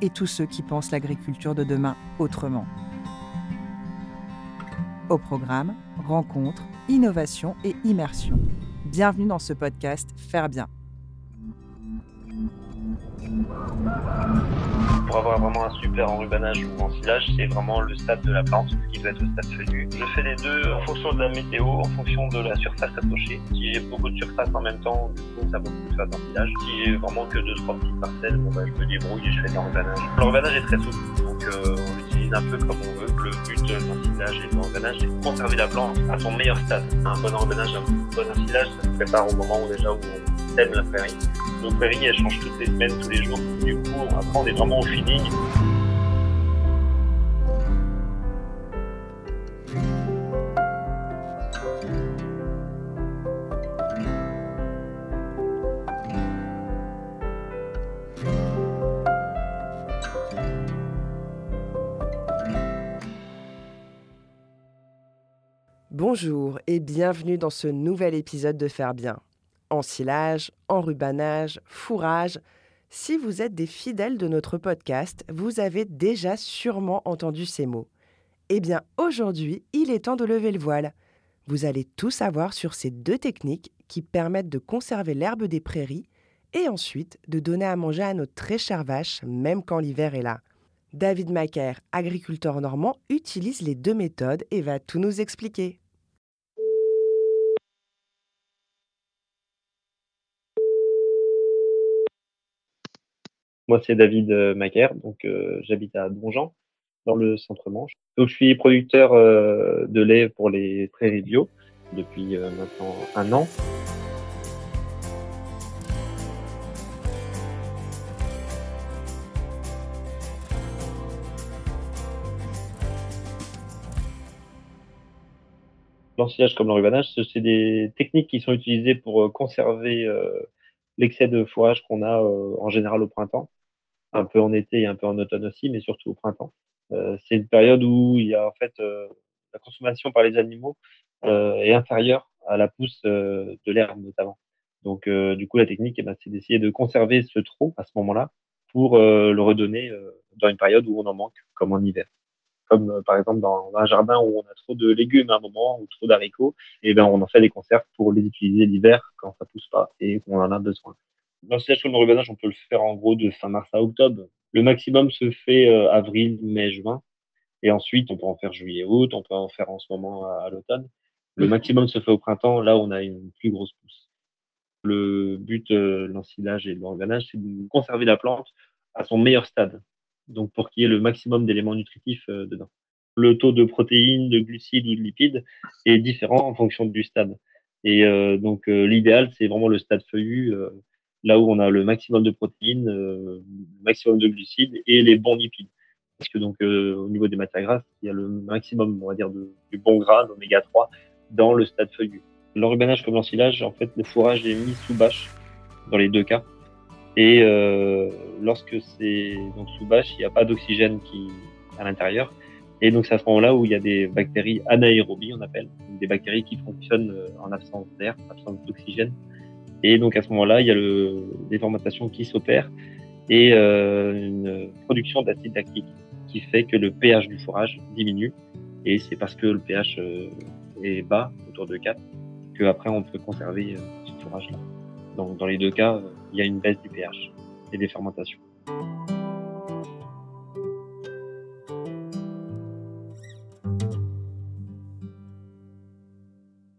et tous ceux qui pensent l'agriculture de demain autrement. Au programme, rencontres, innovation et immersion. Bienvenue dans ce podcast Faire bien. Pour avoir vraiment un super enrubanage ou ensilage, c'est vraiment le stade de la plante qui doit être le stade feuillu. Je fais les deux en fonction de la météo, en fonction de la surface approchée. Si j'ai beaucoup de surface en même temps, du coup, ça vaut beaucoup de faire d'ensilage. Si j'ai vraiment que deux, trois petites parcelles, bon, bah, je me débrouille et je fais de l'enrubanage. L'enrubanage est très souple, donc euh, on l'utilise un peu comme on veut. Le but de l'ensilage et de l'enrubanage, c'est de conserver la plante à son meilleur stade. Un bon enrubanage, un bon ensilage, ça se prépare au moment où déjà où on sème la prairie. Nos prairies, elles changent toutes les semaines, tous les jours. Du coup, après, on est vraiment au feeling. Bonjour et bienvenue dans ce nouvel épisode de Faire Bien. Ensilage, enrubanage, fourrage. Si vous êtes des fidèles de notre podcast, vous avez déjà sûrement entendu ces mots. Eh bien, aujourd'hui, il est temps de lever le voile. Vous allez tout savoir sur ces deux techniques qui permettent de conserver l'herbe des prairies et ensuite de donner à manger à nos très chères vaches, même quand l'hiver est là. David Macaire, agriculteur normand, utilise les deux méthodes et va tout nous expliquer. Moi, c'est David euh, Macaire, donc euh, j'habite à Dongeant, dans le centre-Manche. Donc, je suis producteur euh, de lait pour les prairies bio depuis maintenant un an. L'ensilage comme l'enrubanage, c'est des techniques qui sont utilisées pour conserver l'excès de fourrage qu'on a en général au printemps un peu en été et un peu en automne aussi, mais surtout au printemps. Euh, c'est une période où il y a en fait euh, la consommation par les animaux euh, est inférieure à la pousse de l'herbe notamment. Donc du coup la technique, eh ben, c'est d'essayer de conserver ce trop à ce moment-là pour le redonner dans une période où on en manque, comme en hiver comme par exemple dans un jardin où on a trop de légumes à un moment ou trop d'haricots, et eh ben on en fait des conserves pour les utiliser l'hiver quand ça pousse pas et qu'on en a besoin. Comme le rubanage, on peut le faire en gros de fin mars à octobre. Le maximum se fait euh, avril, mai, juin. Et ensuite, on peut en faire juillet, août, on peut en faire en ce moment à, l'automne. Le maximum se fait au printemps, là on a une plus grosse pousse. Le but euh, de l'ensilage et de l'organage, c'est de conserver la plante à son meilleur stade. Donc, pour qu'il y ait le maximum d'éléments nutritifs euh, dedans. Le taux de protéines, de glucides ou de lipides est différent en fonction du stade. Et donc, l'idéal, c'est vraiment le stade feuillu là où on a le maximum de protéines, euh, le maximum de glucides et les bons lipides. Parce que donc euh, au niveau des matières grasses, il y a le maximum, on va dire, de, du bon gras, l'oméga 3, dans le stade feuillu. L'enrubanage comme l'ensilage, en fait, le fourrage est mis sous bâche dans les deux cas. Et euh, lorsque c'est donc sous bâche, il n'y a pas d'oxygène qui à l'intérieur. Et donc c'est à ce moment-là où il y a des bactéries anaérobies, on appelle, des bactéries qui fonctionnent euh, en absence d'air, absence d'oxygène, et donc à ce moment-là, il y a le, des fermentations qui s'opèrent et euh, une production d'acide lactique qui fait que le pH du fourrage diminue. Et c'est parce que le pH est bas, autour de 4, qu'après on peut conserver ce fourrage-là. Donc dans les deux cas, il y a une baisse du pH et des fermentations.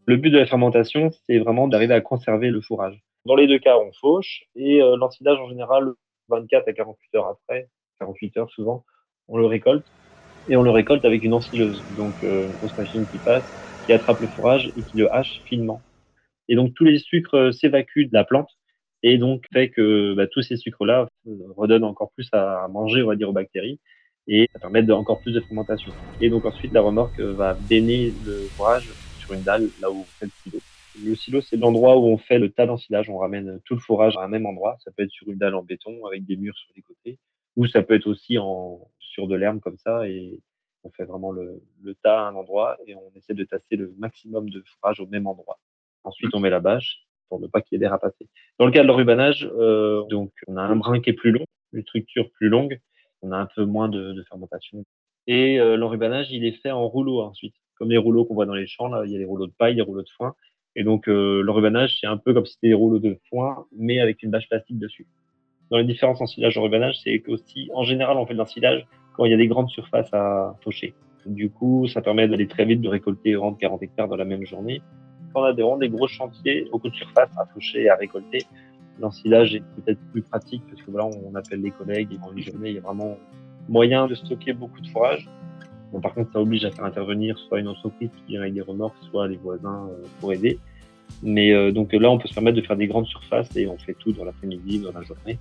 Le but de la fermentation, c'est vraiment d'arriver à conserver le fourrage. Dans les deux cas, on fauche et euh, l'ensilage en général, 24 à 48 heures après, 48 heures souvent, on le récolte et on le récolte avec une ensileuse, donc euh, une grosse machine qui passe, qui attrape le fourrage et qui le hache finement. Et donc tous les sucres euh, s'évacuent de la plante et donc fait que bah, tous ces sucres-là redonnent encore plus à manger, on va dire, aux bactéries et ça permet encore plus de fermentation. Et donc ensuite, la remorque va baigner le fourrage sur une dalle là où on fait le silo. Le silo, c'est l'endroit où on fait le tas d'ensilage. On ramène tout le fourrage à un même endroit. Ça peut être sur une dalle en béton avec des murs sur les côtés, ou ça peut être aussi en, sur de l'herbe comme ça. Et on fait vraiment le, le tas à un endroit et on essaie de tasser le maximum de fourrage au même endroit. Ensuite, on met la bâche pour ne pas qu'il y ait passer. Dans le cas de l'enrubanage, euh, donc on a un brin qui est plus long, une structure plus longue, on a un peu moins de, fermentation. Et euh, l'enrubanage, il est fait en rouleau ensuite. Comme les rouleaux qu'on voit dans les champs, là, il y a les rouleaux de paille, les rouleaux de foin. Et donc euh, l'enrubanage, c'est un peu comme si c'était des rouleaux de foin, mais avec une bâche plastique dessus. Dans les différences ensilage enrubanage, c'est qu'aussi, en général, on fait de l'ensilage quand il y a des grandes surfaces à faucher. Du coup, ça permet d'aller très vite, de récolter 30-40 hectares dans la même journée on a des, des gros chantiers, beaucoup de surface à faucher et à récolter, l'ensilage est peut-être plus pratique parce que voilà, on appelle les collègues et dans une journée, il y a vraiment moyen de stocker beaucoup de fourrage. Bon, par contre, ça oblige à faire intervenir soit une entreprise qui vient avec des remorques, soit les voisins euh, pour aider. Mais euh, donc là, on peut se permettre de faire des grandes surfaces et on fait tout dans l'après-midi, dans la journée.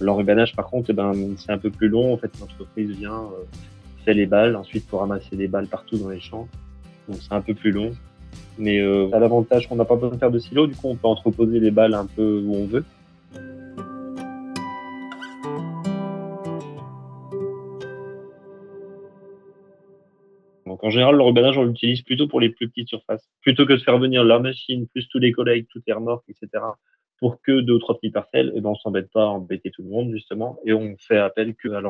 L'enrubanage, par contre, eh ben, c'est un peu plus long. En fait, l'entreprise vient, euh, fait les balles, ensuite pour ramasser les balles partout dans les champs. Donc c'est un peu plus long. Mais euh, à l'avantage qu'on n'a pas besoin de faire de silo, du coup on peut entreposer les balles un peu où on veut. Donc en général, le rebanage, on l'utilise plutôt pour les plus petites surfaces. Plutôt que de faire venir la machine, plus tous les collègues, toutes les remorques, etc. Pour que deux ou trois petites parcelles, eh ben on s'embête pas à embêter tout le monde, justement, et on fait appel que à.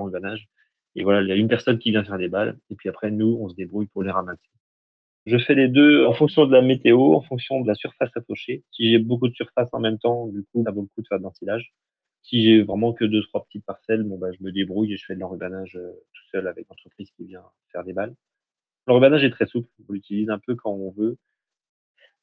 Et voilà, il y a une personne qui vient faire des balles, et puis après, nous, on se débrouille pour les ramasser. Je fais les deux en fonction de la météo, en fonction de la surface à faucher. Si j'ai beaucoup de surface en même temps, du coup, ça vaut le coup de faire de l'ensilage. Si j'ai vraiment que deux, trois petites parcelles, bon, bah, je me débrouille et je fais de l'enrubanage euh, tout seul avec l'entreprise qui vient faire des balles. L'enrubanage est très souple. On l'utilise un peu quand on veut.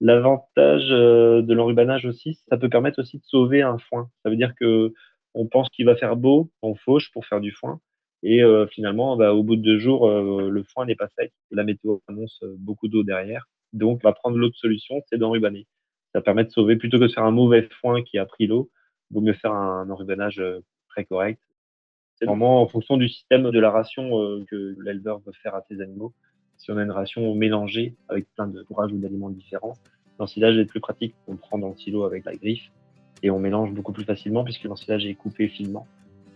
L'avantage euh, de l'enrubanage aussi, ça peut permettre aussi de sauver un foin. Ça veut dire que on pense qu'il va faire beau, on fauche pour faire du foin. Et euh, finalement, bah, au bout de deux jours, euh, le foin n'est pas sec. La météo annonce euh, beaucoup d'eau derrière. Donc, on va prendre l'autre solution, c'est d'enrubaner. Ça permet de sauver, plutôt que de faire un mauvais foin qui a pris l'eau, vaut mieux faire un enrubanage très correct. C'est vraiment en fonction du système de la ration que l'éleveur veut faire à ses animaux. Si on a une ration mélangée avec plein de fourrages ou d'aliments différents, l'ensilage est plus pratique. On prend dans le silo avec la griffe et on mélange beaucoup plus facilement puisque l'ensilage est coupé finement.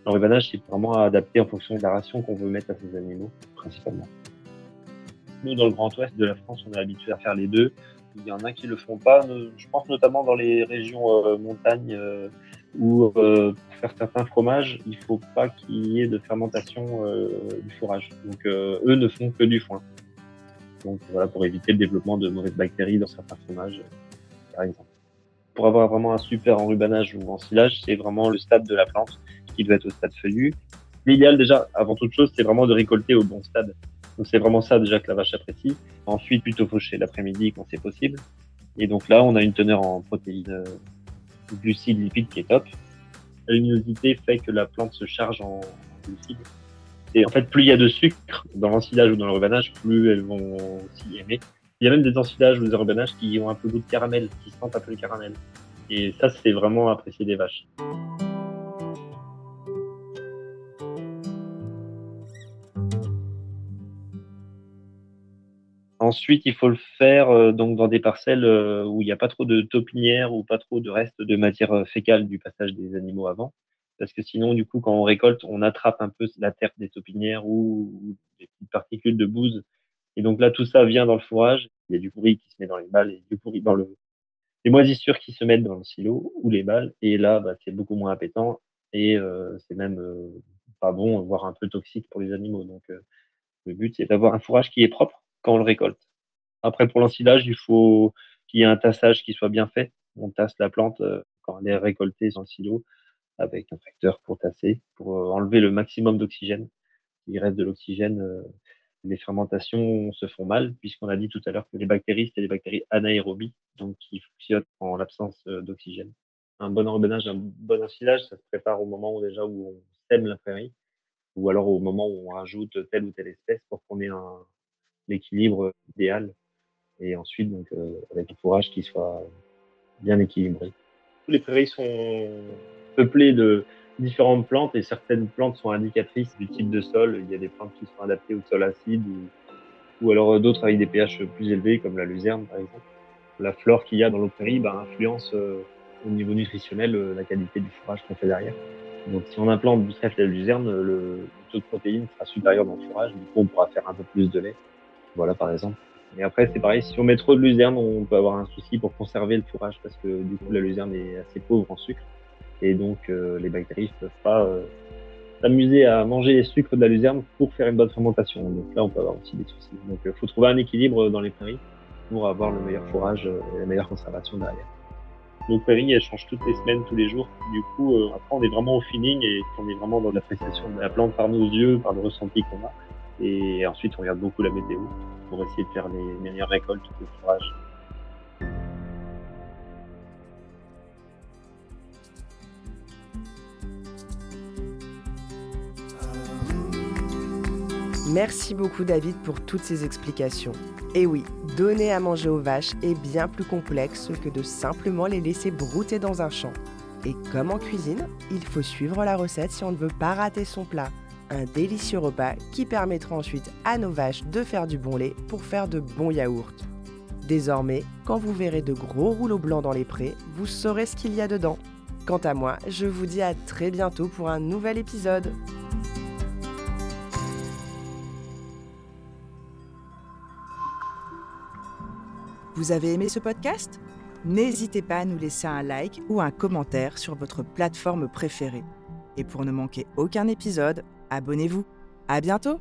L'enrubanage, c'est vraiment adapté en fonction de la ration qu'on veut mettre à ces animaux, principalement. Nous, dans le Grand Ouest de la France, on est habitué à faire les deux. Il y en a qui le font pas. Je pense notamment dans les régions euh, montagnes euh, où, euh, pour faire certains fromages, il faut pas qu'il y ait de fermentation du fourrage. Donc, eux ne font que du foin. Donc, voilà, pour éviter le développement de mauvaises bactéries dans certains fromages, par exemple. Pour avoir vraiment un super enrubanage ou ensilage, c'est vraiment le stade de la plante qui doit être au stade feuillu. L'idéal déjà, avant toute chose, c'est vraiment de récolter au bon stade. Donc c'est vraiment ça déjà que la vache apprécie. Ensuite, plutôt faucher l'après-midi quand c'est possible. Et donc là, on a une teneur en protéines, euh, glucides, lipides qui est top. La luminosité fait que la plante se charge en glucides. Et en fait, plus il y a de sucre dans l'ensilage ou dans le rebanage, plus elles vont s'y aimer. Il y a même des ensilages ou des rebanages qui ont un peu goût de caramel, qui sentent un peu le caramel. Et ça, c'est vraiment apprécié des vaches. Ensuite, il faut le faire euh, donc dans des parcelles euh, où il n'y a pas trop de taupinières ou pas trop de restes de matière euh, fécale du passage des animaux avant. Parce que sinon, du coup, quand on récolte, on attrape un peu la terre des taupinières ou, des petites particules de bouse. Et donc là, tout ça vient dans le fourrage. Il y a du pourri qui se met dans les balles et du pourri dans le, les moisissures qui se mettent dans le silo ou les balles. Et là, bah, c'est beaucoup moins appétant et c'est même pas bon, voire un peu toxique pour les animaux. Donc, le but, c'est d'avoir un fourrage qui est propre quand on le récolte. Après, pour l'ensilage, il faut qu'il y ait un tassage qui soit bien fait. On tasse la plante euh, quand elle est récoltée dans le silo avec un tracteur pour tasser, pour euh, enlever le maximum d'oxygène. Il reste de l'oxygène. Euh, les fermentations se font mal, puisqu'on a dit tout à l'heure que les bactéries, c'est des bactéries anaérobies, donc qui fonctionnent en l'absence d'oxygène. Un bon enrobinage, un bon ensilage, ça se prépare au moment où déjà où on sème la prairie, ou alors au moment où on rajoute telle ou telle espèce pour qu'on ait un, l'équilibre idéal. Et ensuite, donc, euh, avec un fourrage qui soit bien équilibré. les prairies sont peuplées de différentes plantes et certaines plantes sont indicatrices du type de sol. Il y a des plantes qui sont adaptées au sol acide ou, ou alors d'autres avec des pH plus élevés comme la luzerne par exemple. La flore qu'il y a dans nos prairies bah, influence euh, au niveau nutritionnel euh, la qualité du fourrage qu'on fait derrière. Donc si on implante du trèfle et la luzerne, le taux de protéines sera supérieur dans le fourrage, du coup on pourra faire un peu plus de lait. Voilà par exemple. Et après, c'est pareil, si on met trop de luzerne, on peut avoir un souci pour conserver le fourrage parce que du coup, la luzerne est assez pauvre en sucre. Et donc, euh, les bactéries ne peuvent pas euh, s'amuser à manger les sucres de la luzerne pour faire une bonne fermentation. Donc là, on peut avoir aussi des soucis. Donc, il faut trouver un équilibre dans les prairies pour avoir le meilleur fourrage et la meilleure conservation derrière. Nos prairies, elles changent toutes les semaines, tous les jours. Du coup, euh, après, on est vraiment au feeling et on est vraiment dans l'appréciation de la plante par nos yeux, par le ressenti qu'on a. Et ensuite, on regarde beaucoup la météo pour essayer de faire les meilleures récoltes de fourrage. Merci beaucoup David pour toutes ces explications. Et oui, donner à manger aux vaches est bien plus complexe que de simplement les laisser brouter dans un champ. Et comme en cuisine, il faut suivre la recette si on ne veut pas rater son plat. Un délicieux repas qui permettra ensuite à nos vaches de faire du bon lait pour faire de bons yaourts. Désormais, quand vous verrez de gros rouleaux blancs dans les prés, vous saurez ce qu'il y a dedans. Quant à moi, je vous dis à très bientôt pour un nouvel épisode. Vous avez aimé ce podcast? N'hésitez pas à nous laisser un like ou un commentaire sur votre plateforme préférée. Et pour ne manquer aucun épisode, abonnez-vous. À bientôt